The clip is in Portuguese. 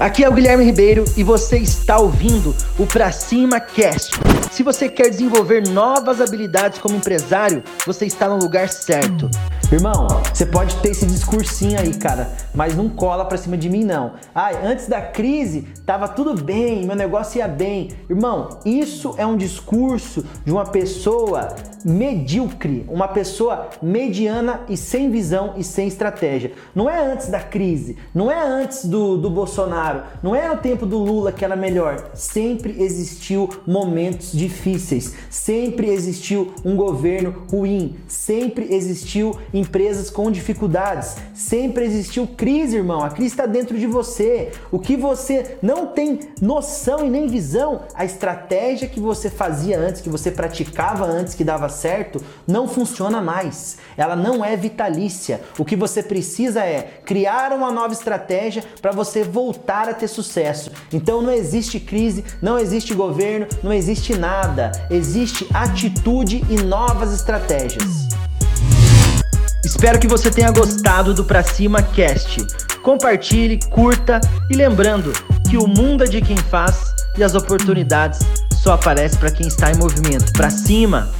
Aqui é o Guilherme Ribeiro e você está ouvindo o Pra Cima Cast. Se você quer desenvolver novas habilidades como empresário, você está no lugar certo. Irmão, você pode ter esse discursinho aí, cara, mas não cola pra cima de mim, não. Ai, antes da crise, tava tudo bem, meu negócio ia bem. Irmão, isso é um discurso de uma pessoa medíocre, uma pessoa mediana e sem visão e sem estratégia. Não é antes da crise, não é antes do, do Bolsonaro, não é o tempo do Lula que era melhor. Sempre existiu momentos difíceis, sempre existiu um governo ruim, sempre existiu empresas com dificuldades. Sempre existiu crise, irmão. A crise está dentro de você. O que você não tem noção e nem visão, a estratégia que você fazia antes, que você praticava antes, que dava certo, não funciona mais. Ela não é vitalícia. O que você precisa é criar uma nova estratégia para você voltar a ter sucesso. Então não existe crise, não existe governo, não existe nada. Existe atitude e novas estratégias. Espero que você tenha gostado do Pra Cima Cast. Compartilhe, curta e lembrando que o mundo é de quem faz e as oportunidades só aparecem para quem está em movimento. Pra cima!